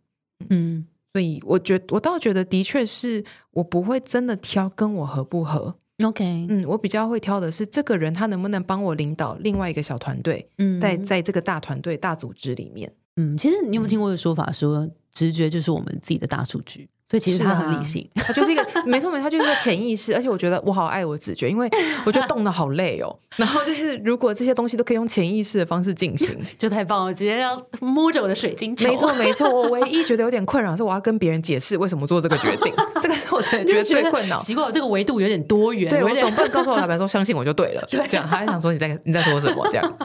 嗯，所以我觉我倒觉得，的确是我不会真的挑跟我合不合。OK，嗯，我比较会挑的是这个人他能不能帮我领导另外一个小团队。嗯，在在这个大团队大组织里面，嗯，其实你有没有听过一个说法，说直觉就是我们自己的大数据？所以其实他很理性，他就是一个没错没错，他就是个潜意识。而且我觉得我好爱我直觉，因为我觉得动的好累哦。然后就是如果这些东西都可以用潜意识的方式进行，(laughs) 就太棒了，直接要摸着我的水晶球。没错没错，我唯一觉得有点困扰是我要跟别人解释为什么做这个决定，这个是我觉得最困扰。奇怪，这个维度有点多元。对我总不能告诉我老板说相信我就对了，(laughs) 对，这样他还想说你在你在说什么这样。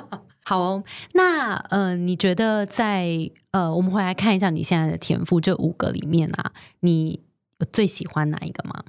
好哦，那呃，你觉得在呃，我们回来看一下你现在的天赋这五个里面啊，你最喜欢哪一个吗？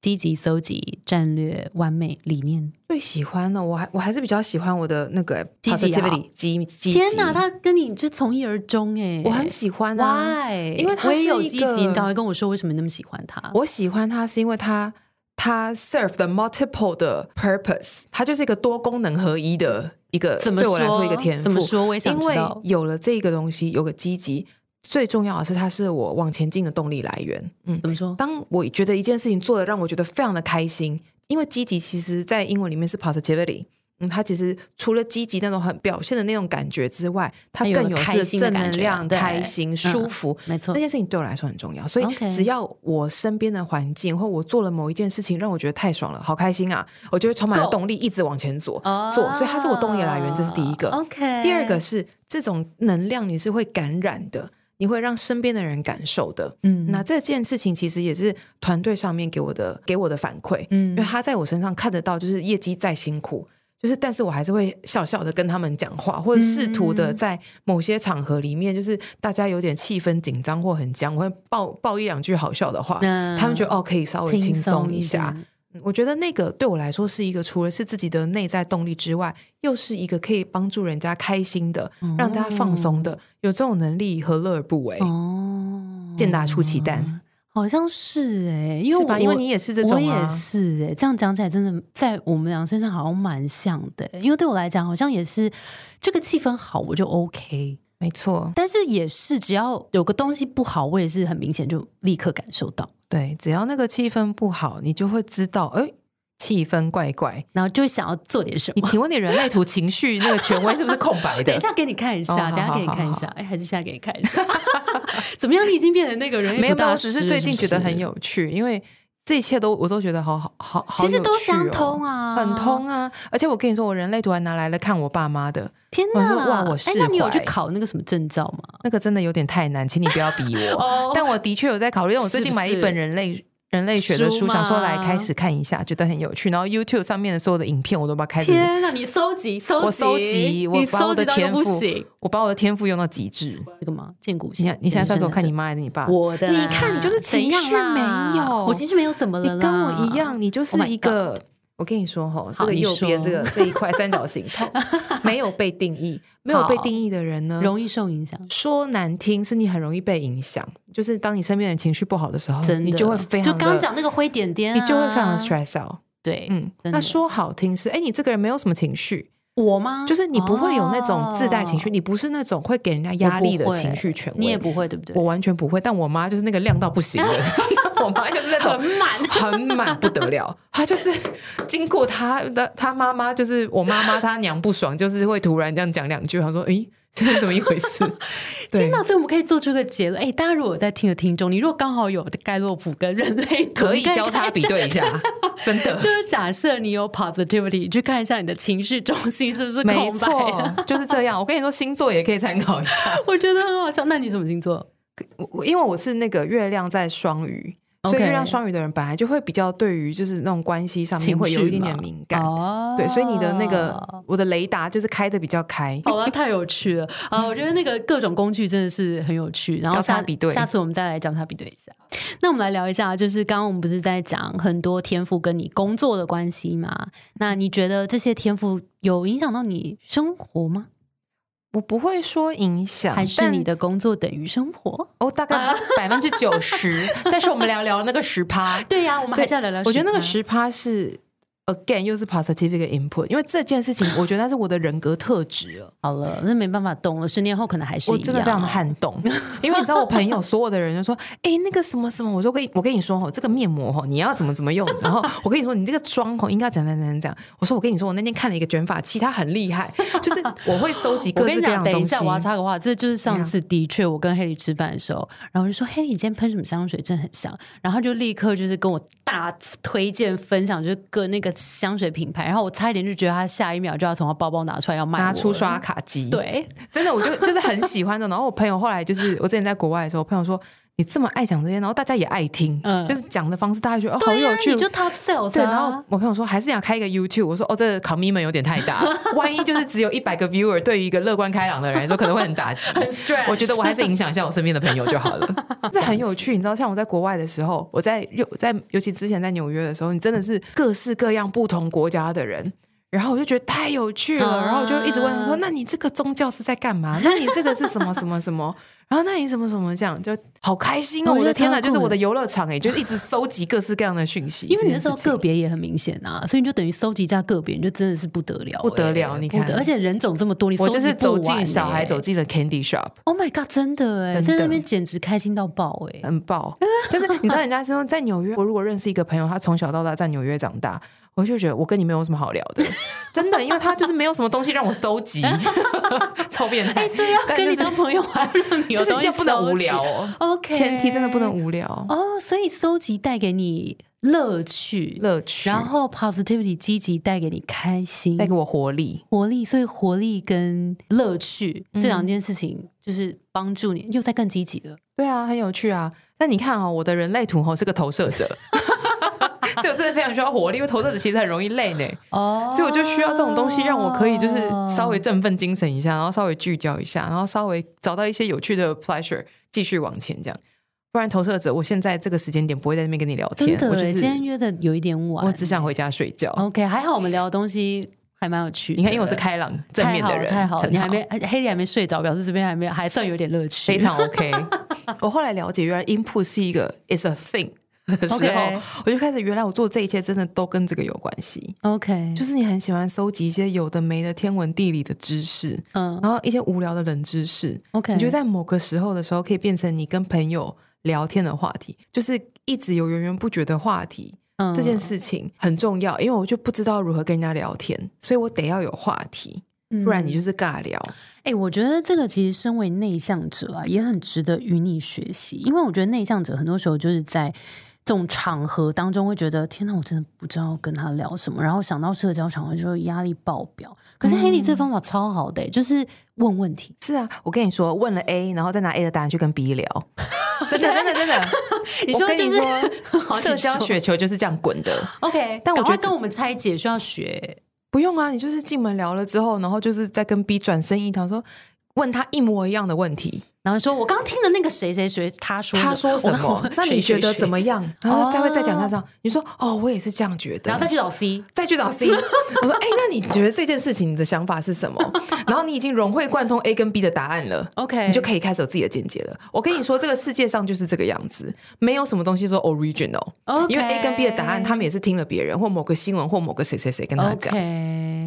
积极搜集、战略、完美、理念。最喜欢的，我还我还是比较喜欢我的那个积极积积天哪，他跟你就从一而终哎，我很喜欢啊，因为他也有积极。你刚才跟我说为什么那么喜欢他？我喜欢他是因为他它 serve 的 multiple 的 purpose，它就是一个多功能合一的一个，怎么对我来说说一个天赋。怎么说我也想因为有了这个东西，有个积极，最重要的是它是我往前进的动力来源。嗯，怎么说？当我觉得一件事情做的让我觉得非常的开心，因为积极其实在英文里面是 positivity。嗯，它其实除了积极那种很表现的那种感觉之外，它它有更有开是正能量、对开心、嗯舒服。没错那，件事情对我来说很重要，所以只要我身边的环境或我做了某一件事情让我觉得太爽了，好开心啊，我就会充满动力一直往前做哦做，所以它是我动力的来源，这是第一个。OK，第二个是这种能量你是会感染的，你会让身边的人感受的。嗯那这件事情其实也是团队上面给我的给我的反馈，嗯因为他在我身上看得到，就是业绩再辛苦。就是，但是我还是会笑笑的跟他们讲话，或者试图的嗯在某些场合里面，就是大家有点气氛紧张或很僵，我会爆爆一两句好笑的话，嗯他们觉得哦可以稍微轻松一一下。嗯我觉得那个对我来说是一个除了是自己的内在动力之外，又是一个可以帮助人家开心的、让大家放松的。有这种能力，何乐而不为？哦，健达出奇蛋，好像是哎、因为？因为你也是这种、啊，我也是哎、这样讲起来真的在我们俩身上好像蛮像的、因为对我来讲好像也是这个气氛好我就 OK，没错。但是也是只要有个东西不好，我也是很明显就立刻感受到，对，只要那个气氛不好，你就会知道，哎，气氛怪怪。然后就会想要做点什么。你请问你人类图情绪那个权威是不是空白的 (laughs) 等一？下给你看一下，哦等一下给你看一下，哎，还是现在给你看一下，(laughs) 怎么样？你已经变成那个人类没有，没有，我只是最近觉得很。有趣，因为这一切都我都觉得好好好好哦，其实都相通啊，很通啊！而且我跟你说，我人类图还拿来了看我爸妈的，天哪！哇我哎，那你有去考那个什么证照吗？那个真的有点太难，请你不要逼我。(laughs) 哦但我的确有在考虑，因为我最近买一本人类人类学的书，书想说来开始看一下，觉得很有趣。然后 YouTube 上面的所有的影片，我都把它开始，天哪！你搜集搜集，我搜集，我你把我的天赋，，我把我的天赋用到极致。这个吗？见骨你现在你现在在给我看你妈还是你爸？我的，你看你就是情绪没有我情绪没有怎么了？你跟我一样，你就是 Oh 一个。我跟你说哈，这个右边这个这一块三角形，它 (laughs) 没有被定义，没有被定义的人呢，容易受影响，说难听是你很容易被影响，就是当你身边人情绪不好的时候，你就会非常就刚刚讲那个灰点点啊，你就会非常的 stress out。对，嗯，那说好听是，哎，你这个人没有什么情绪，我吗？就是你不会有那种自带情绪，哦你不是那种会给人家压力的情绪权威，你也不会，对不对？我完全不会。但我妈就是那个亮到不行的，(laughs) (laughs) 我妈就是那种很满，(laughs) 很满不得了，她就是经过她的她妈妈，就是我妈妈她娘不爽，就是会突然这样讲两句，她说：“诶，这是怎么一回事？” (laughs) 对天，哪！所以我们可以做出个结论。哎，大家如果在听的听众，你如果刚好有盖洛普跟人类图，可以交叉比。对一下，(laughs) 真的。就是假设你有 positivity，去看一下你的情绪中心是不是没空白的。错，就是这样。我跟你说，星座也可以参考一下。我觉得很好笑。那你什么星座？我我因为我是那个月亮在双鱼，所以亮双鱼的人本来就会比较对于就是那种关系上面情会有一点点敏感。哦对，所以你的那个我的雷达就是开的比较开。好了，太有趣了啊！我觉得那个各种工具真的是很有趣，然后下比对下次我们再来交叉比对一下。那我们来聊一下，就是刚刚我们不是在讲很多天赋跟你工作的关系吗？那你觉得这些天赋有影响到你生活吗？我不会说影响，还是你的工作等于生活？哦大概百分之九十，(laughs) 但是我们聊聊那个十趴。对呀、我们还是要聊聊。我觉得那个，十趴是 again 又是 positive input，因为这件事情 (laughs) 我觉得那是我的人格特质了。好了，那没办法动了，十年后可能还是一样。我真的非常的撼动，因为你知道我朋友所有的人就说，哎、那个什么什么，我说跟你我跟你说哦，这个面膜哦，你要怎么怎么用，然后我跟你说你这个妆哦应该怎样怎样怎样。我说我跟你说，我那天看了一个卷发器，它很厉害，就是我会收集各式我跟你讲，各样的东西等一下。我要插个话，这就是上次的确我跟黑里吃饭的时候，然后我就说黑里你今天喷什么香水，真的很香，然后就立刻就是跟我大推荐分享，就是各那个香水品牌，然后我差一点就觉得他下一秒就要从他包包拿出来要卖拿出刷，卡机，，对，真的我就就是很喜欢的。然后我朋友后来就是我之前在国外的时候，我朋友说你这么爱讲这些，然后大家也爱听，嗯就是讲的方式大家觉得哦好、有趣，你就 top sales 对，啊然后我朋友说还是想开一个 YouTube，我说哦，这个 commitment 有点太大，(laughs) 万一就是只有一百个 viewer，对于一个乐观开朗的人来说可能会很打击。(laughs) 很 stress，我觉得我还是影响一下我身边的朋友就好了。(laughs) 这很有趣，你知道，像我在国外的时候，我在尤在尤其之前在纽约的时候，你真的是各式各样不同国家的人。然后我就觉得太有趣了，啊然后我就一直问他说：“那你这个宗教是在干嘛？那你这个是什么什么什么？”然后那你怎么怎么讲，就好开心哦！我的天哪，就是我的游乐场哎，就一直搜集各式各样的讯息。因为你那时候个别也很明显啊，所以你就等于搜集加个别，你就真的是不得了，不得了！你看，而且人种这么多，你我就是走进小孩走进了 Candy Shop。Oh my god，真的哎，在那边简直开心到爆哎，很爆！但是你知道，人家说在纽约，我如果认识一个朋友，他从小到大在纽约长大。我就觉得我跟你没有什么好聊的，真的，因为他就是没有什么东西让我搜集，(laughs) 超变态。所以要跟你当朋友，还让你就是要不能无聊，OK？前提真的不能无聊哦。所以搜集带给你乐趣，乐趣，然后 positivity 积极带给你开心，带给我活力，活力。所以活力跟乐趣这两件事情，就是帮助你又在更积极了。对啊，很有趣啊。那你看啊，我的人类图吼是个投射者。(laughs) 所以我真的非常需要活力，因为投射者其实很容易累呢。哦，所以我就需要这种东西，让我可以就是稍微振奋精神一下，然后稍微聚焦一下，然后稍微找到一些有趣的 pleasure，继续往前这样。不然投射者，我现在这个时间点不会在那边跟你聊天。真的，今天约的有一点晚，我只想回家睡觉。OK，还好我们聊的东西还蛮有趣。你看，因为我是开朗正面的人，太好了。你还没黑里还没睡着，表示这边还没还算有点乐趣，非常 OK。(laughs) 我后来了解，原来 input 是一个 is a thing。的时候，我就开始原来我做这一切真的都跟这个有关系。OK，就是你很喜欢收集一些有的没的天文地理的知识，嗯，然后一些无聊的冷知识。OK，你觉得在某个时候的时候可以变成你跟朋友聊天的话题，就是一直有源源不绝的话题。嗯，这件事情很重要，因为我就不知道如何跟人家聊天，所以我得要有话题，不然你就是尬聊。哎，我觉得这个其实身为内向者啊，也很值得与你学习，因为我觉得内向者很多时候就是在。这种场合当中会觉得天哪，我真的不知道跟他聊什么，然后想到社交场合就压力爆表。可是黑莉这方法超好的，就是问问题。是啊，我跟你说，问了 A，然后再拿 A 的答案去跟 B 聊，真的真的真的。(laughs) 你说就是 (laughs) 社交雪球就是这样滚的。OK，但我觉得跟我们拆解需要学，不用啊，你就是进门聊了之后，然后就是再跟 B 转身一堂说，问他一模一样的问题。然后说，我刚听的那个谁谁谁，他说他说 (laughs) 什么？(laughs) 那你觉得怎么样？然后再会再讲他这样，你说哦，我也是这样觉得。然后再去找 C，再去找 C。(laughs) 我说，哎，那你觉得这件事情你的想法是什么？然后你已经融会贯通 A 跟 B 的答案了，OK，你就可以开始有自己的见解了。我跟你说，这个世界上就是这个样子，没有什么东西说 original，因为 A 跟 B 的答案，他们也是听了别人或某个新闻或某个谁谁谁跟他讲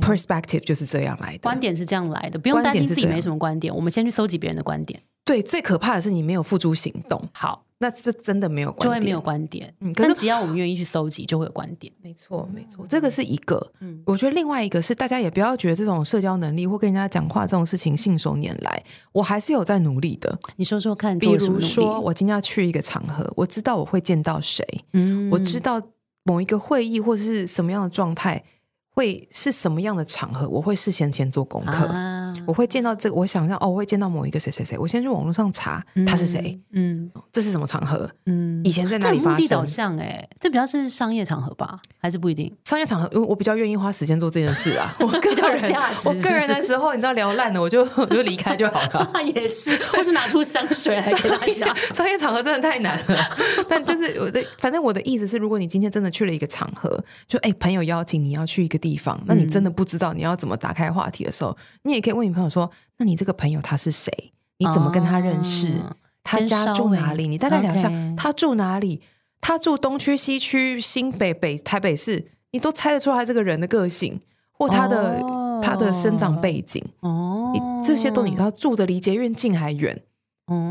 ，perspective 就是这样来的，观点是这样来的，不用担心自己没什么观点，我们先去搜集别人的观点。对，最可怕的是你没有付诸行动。好，那这真的没有，就会没有观点。嗯，但只要我们愿意去搜集，就会有观点。没错，没错，这个是一个。嗯，我觉得另外一个是，大家也不要觉得这种社交能力或跟人家讲话这种事情信手拈来，我还是有在努力的。你说说看，比如说我今天要去一个场合，我知道我会见到谁，嗯，我知道某一个会议或者是什么样的状态。会是什么样的场合？我会事先先做功课，我会见到这个，我想象哦，我会见到某一个谁谁谁，我先去网络上查他是谁，嗯，这是什么场合？嗯，以前在哪里发生？导向哎，这比较是商业场合吧，还是不一定？商业场合，因为我比较愿意花时间做这件事啊。(laughs) 我个人我个人的时候，你知道聊烂了，我就我就离开就好了。(laughs) 也是，或是拿出香水来 (laughs) 给大家。商业场合真的太难了，但就是我的，反正我的意思是，如果你今天真的去了一个场合，就哎，朋友邀请你要去一个地方，那你真的不知道你要怎么打开话题的时候，你也可以问你朋友说：“那你这个朋友他是谁？你怎么跟他认识？他家住哪里？你大概聊一下，他住哪里？他住东区、西区、新北、北台北市，你都猜得出来这个人的个性或他的他的生长背景哦，这些都你知道住的离捷运近还远。”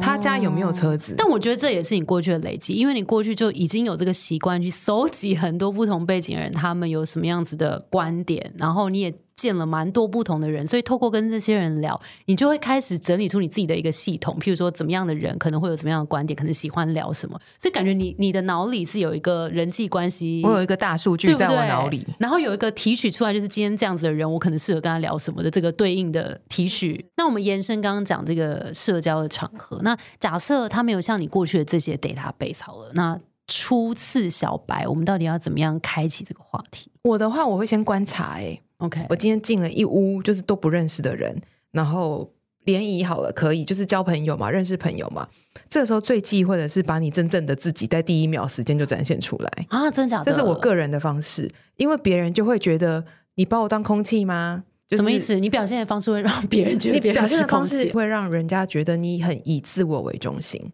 他家有没有车子？但我觉得这也是你过去的累积，因为你过去就已经有这个习惯去搜集很多不同背景的人，他们有什么样子的观点，然后你也。见了蛮多不同的人，所以透过跟这些人聊，你就会开始整理出你自己的一个系统。譬如说，怎么样的人可能会有怎么样的观点，可能喜欢聊什么，所以感觉你你的脑里是有一个人际关系，我有一个大数据在我脑里，然后有一个提取出来，就是今天这样子的人，我可能适合跟他聊什么的这个对应的提取。那我们延伸刚刚讲这个社交的场合，那假设他没有像你过去的这些 database 好了，那初次小白，我们到底要怎么样开启这个话题？我的话，我会先观察，哎。OK，我今天进了一屋，就是都不认识的人，然后联谊好了，可以就是交朋友嘛，认识朋友嘛。这个时候最忌讳的是把你真正的自己在第一秒时间就展现出来啊！真假？这是我个人的方式，因为别人就会觉得你把我当空气吗？什么意思？你表现的方式会让别人觉得，你表现的方式会让人家觉得你很以自我为中心，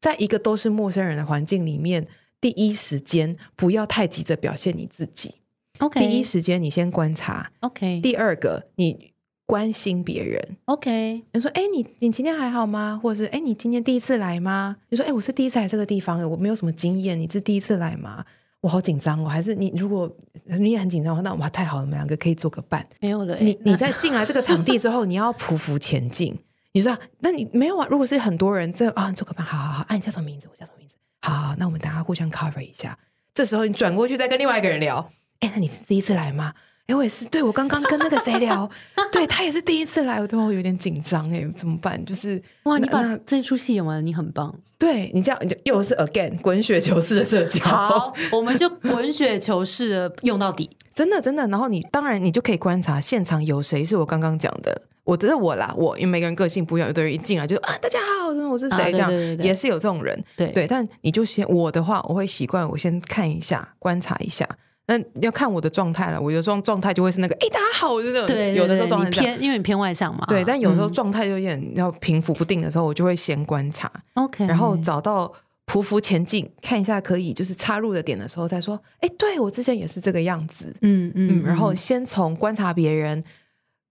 在一个都是陌生人的环境里面，第一时间不要太急着表现你自己。OK，第一时间你先观察。OK，第二个你关心别人。OK，你说：“哎，你你今天还好吗？”或者是：“哎，你今天第一次来吗？”你说：“哎，我是第一次来这个地方，我没有什么经验，你是第一次来吗？我好紧张我。”还是你如果你也很紧张的话，那哇太好了，我们两个可以做个伴。没有了，你你在进来这个场地之后，你要匍匐前进。(laughs) 你说：“那你没有啊？如果是很多人在啊，做个伴，好好好。哎，你叫什么名字？我叫什么名字？好，好，那我们大家互相 cover 一下。这时候你转过去再跟另外一个人聊。”哎，那你是第一次来吗？哎，我也是。对我刚刚跟那个谁聊，(laughs) 对他也是第一次来，我都有点紧张。哎，怎么办？就是哇，你把这出戏演完了，你很棒。对你这样，你就又是 again 滚雪球式的社交。好，我们就滚雪球式的用到底。(laughs) 真的，真的。然后你当然你就可以观察现场有谁是我刚刚讲的。我觉得我啦，我因为每个人个性不一样，有的人一进来就啊，大家好，我是谁？这样也是有这种人。对对，但你就先我的话，我会习惯我先看一下，观察一下。那要看我的状态了，我有时候状态就会是那个，哎，大家好，我觉得对，有的时候状态偏，因为你偏外向嘛，对，但有时候状态有点要平伏不定的时候，我就会先观察，OK，然后找到匍匐前进，看一下可以就是插入的点的时候再说，哎，对我之前也是这个样子，嗯嗯，然后先从观察别人，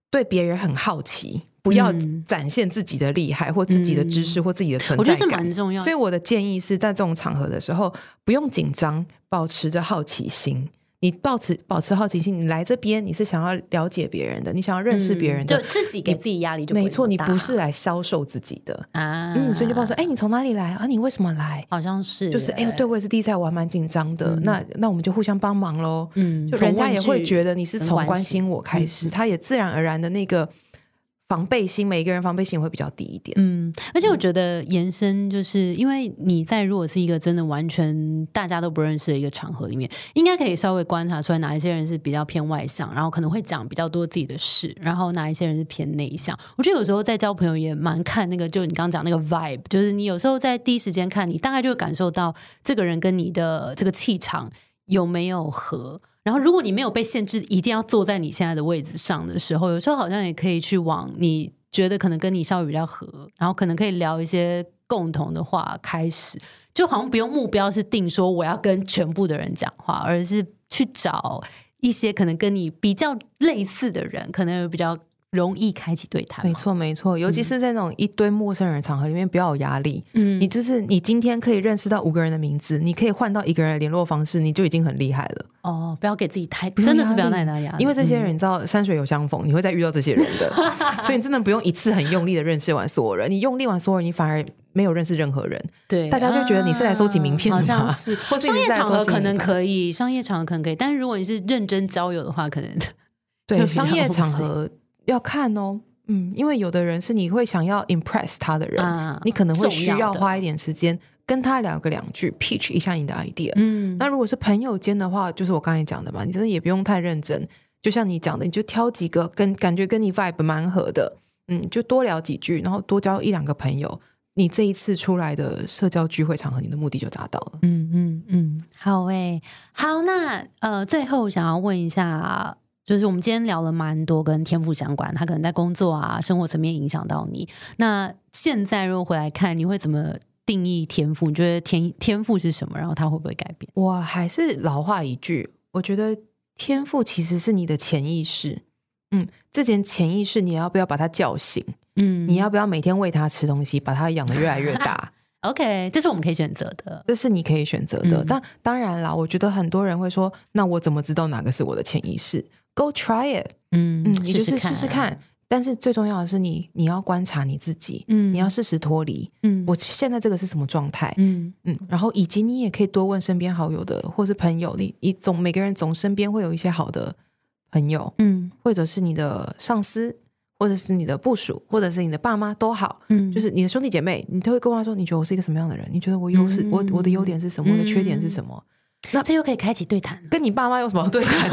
对别人很好奇，不要展现自己的厉害或自己的知识或自己的存在感，我觉得这蛮重要。所以我的建议是在这种场合的时候，不用紧张，保持着好奇心。你保持保持好奇心，你来这边你是想要了解别人的，你想要认识别人的，就自己给自己压力就没错。你不是来销售自己的啊，嗯，所以就报说，哎，你从哪里来啊？你为什么来？好像是，就是哎，对我也是第一次，我还蛮紧张的。那那我们就互相帮忙喽。嗯，就人家也会觉得你是从关心我开始，他也自然而然的那个。防备心，每一个人防备心会比较低一点。嗯，而且我觉得延伸就是，因为你在如果是一个真的完全大家都不认识的一个场合里面，应该可以稍微观察出来哪一些人是比较偏外向，然后可能会讲比较多自己的事，然后哪一些人是偏内向。我觉得有时候在交朋友也蛮看那个，就你刚刚讲那个 vibe，就是你有时候在第一时间看你大概就会感受到这个人跟你的这个气场有没有合。然后，如果你没有被限制，一定要坐在你现在的位置上的时候，有时候好像也可以去往你觉得可能跟你稍微比较合，然后可能可以聊一些共同的话开始，就好像不用目标是定说我要跟全部的人讲话，而是去找一些可能跟你比较类似的人，可能有比较。容易开启对谈，没错没错，尤其是在那种一堆陌生人场合里面，不要有压力。嗯，你就是你今天可以认识到五个人的名字，你可以换到一个人的联络方式，你就已经很厉害了。哦，不要给自己太真的是不要太大压力，因为这些人你知道山水有相逢，你会再遇到这些人的，(laughs) 所以你真的不用一次很用力的认识完所有人，你用力完所有人，你反而没有认识任何人。对，大家就觉得你是来收集名片的，好像是。(laughs) 商业场合可能可以，商业场合可能可以，但是如果你是认真交友的话，可能对商业场合要看哦。嗯，因为有的人是你会想要 impress 他的人，你可能会需要花一点时间跟他聊个两句，pitch 一下你的 idea。嗯，那如果是朋友间的话，就是我刚才讲的嘛，你真的也不用太认真，就像你讲的，你就挑几个跟感觉跟你 vibe 蛮合的，嗯，就多聊几句，然后多交一两个朋友，你这一次出来的社交聚会场合，你的目的就达到了。嗯嗯嗯，好诶，好，那呃，最后想要问一下。就是我们今天聊了蛮多跟天赋相关，他可能在工作啊、生活层面影响到你。那现在如果回来看，你会怎么定义天赋？你觉得天天赋是什么？然后它会不会改变？我还是老话一句，我觉得天赋其实是你的潜意识。嗯，这件潜意识你要不要把它叫醒？嗯，你要不要每天喂它吃东西，把它养的越来越大？(laughs) OK，这是我们可以选择的，这是你可以选择的。但当然啦，我觉得很多人会说，那我怎么知道哪个是我的潜意识？Go try it，嗯嗯，你就是试试看。但是最重要的是，你你要观察你自己，嗯，你要适时脱离，嗯，我现在这个是什么状态，嗯嗯，然后以及你也可以多问身边好友的，或是朋友，你你总每个人总身边会有一些好的朋友，嗯，或者是你的上司，或者是你的部属，或者是你的爸妈都好，嗯，就是你的兄弟姐妹，你都会跟他说，你觉得我是一个什么样的人？你觉得我优势，我我的优点是什么？我的缺点是什么？那这又可以开启对谈，跟你爸妈有什么对谈？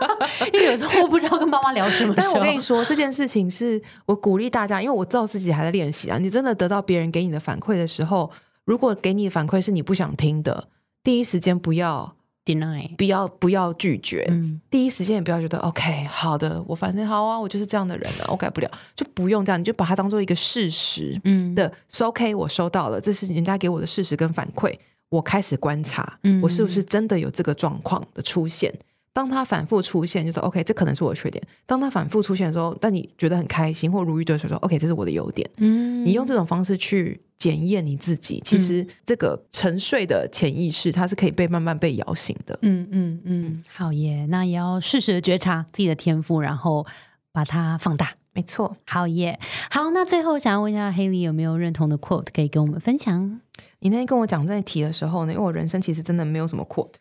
(laughs) 因为有时候我不知道跟爸妈聊什么。(laughs) 但我跟你说，这件事情是我鼓励大家，因为我知道自己还在练习啊。你真的得到别人给你的反馈的时候，如果给你的反馈是你不想听的，第一时间不要 deny，不要不要拒绝，第一时间也不要觉得 OK 好的，我反正好啊，我就是这样的人了，我改不了，就不用这样，你就把它当做一个事实，嗯的，OK，我收到了，这是人家给我的事实跟反馈，我开始观察，我是不是真的有这个状况的出现。当他反复出现，就说 OK，这可能是我的缺点。当他反复出现的时候，但你觉得很开心或如鱼得水，说 OK，这是我的优点。嗯，你用这种方式去检验你自己，其实这个沉睡的潜意识，它是可以被慢慢被摇醒的。嗯嗯嗯，好耶，那也要适时的觉察自己的天赋，然后把它放大。没错，好耶。好，那最后想要问一下黑莉，有没有认同的 quote 可以跟我们分享？你那天跟我讲这题的时候呢，因为我人生其实真的没有什么 quote，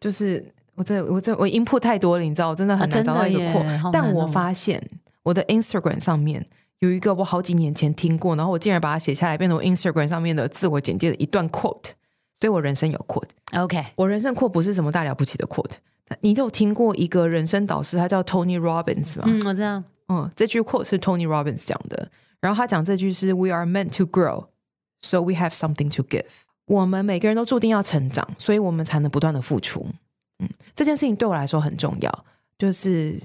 就是。我这我这我 input 太多了，你知道，我真的很难找到一个 quote。但我发现我的 Instagram 上面有一个我好几年前听过，然后我竟然把它写下来，变成我 Instagram 上面的自我简介的一段 quote。所以我人生有 quote。OK，我人生 quote 不是什么大了不起的 quote。你有听过一个人生导师，他叫 Tony Robbins 吗？嗯，我知道。嗯，这句 quote 是 Tony Robbins 讲的。然后他讲这句是 We are meant to grow, so we have something to give。我们每个人都注定要成长，所以我们才能不断的付出。嗯，这件事情对我来说很重要，就是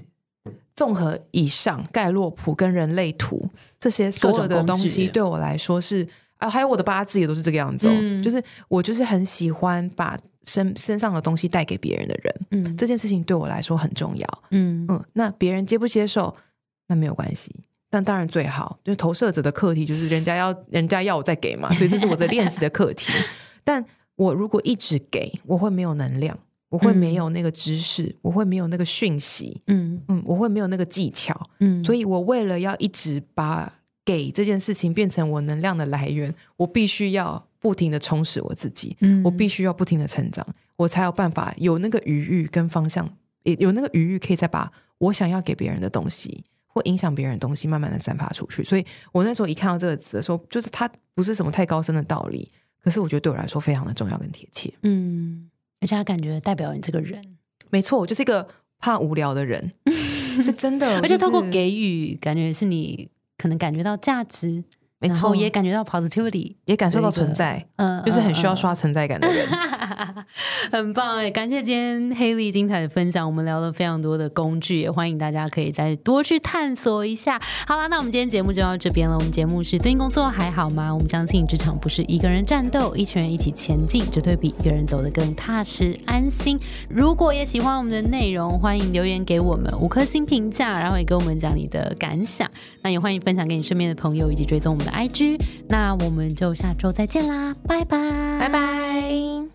综合以上盖洛普跟人类图这些所有的东西，对我来说是啊，还有我的八字也都是这个样子哦。就是我就是很喜欢把身身上的东西带给别人的人，嗯，这件事情对我来说很重要，嗯嗯，那别人接不接受那没有关系，但当然最好就投射者的课题就是人家要人家要我再给嘛，所以这是我在练习的课题。(laughs) 但我如果一直给，我会没有能量。我会没有那个知识，我会没有那个讯息，嗯嗯，我会没有那个技巧，嗯，所以我为了要一直把给这件事情变成我能量的来源，我必须要不停的充实我自己，嗯，我必须要不停的成长，我才有办法有那个余裕跟方向，也有那个余裕可以再把我想要给别人的东西或影响别人的东西慢慢的散发出去。所以我那时候一看到这个词的时候，就是它不是什么太高深的道理，可是我觉得对我来说非常的重要跟贴切，嗯。而且它感觉代表你这个人，没错，我就是一个怕无聊的人，(laughs) 是真的。而且透过给予，感觉是你可能感觉到价值。没错，也感觉到 positivity，也感受到存在，嗯，就是很需要刷存在感的人，(laughs) 很棒哎！感谢今天黑莉精彩的分享，我们聊了非常多的工具，也欢迎大家可以再多去探索一下。好了，那我们今天节目就到这边了。我们节目是最近工作还好吗？我们相信职场不是一个人战斗，一群人一起前进，绝对比一个人走得更踏实安心。如果也喜欢我们的内容，欢迎留言给我们五颗星评价，然后也跟我们讲你的感想。那也欢迎分享给你身边的朋友，以及追踪我们的。IG，那我们就下周再见啦，拜拜，拜拜。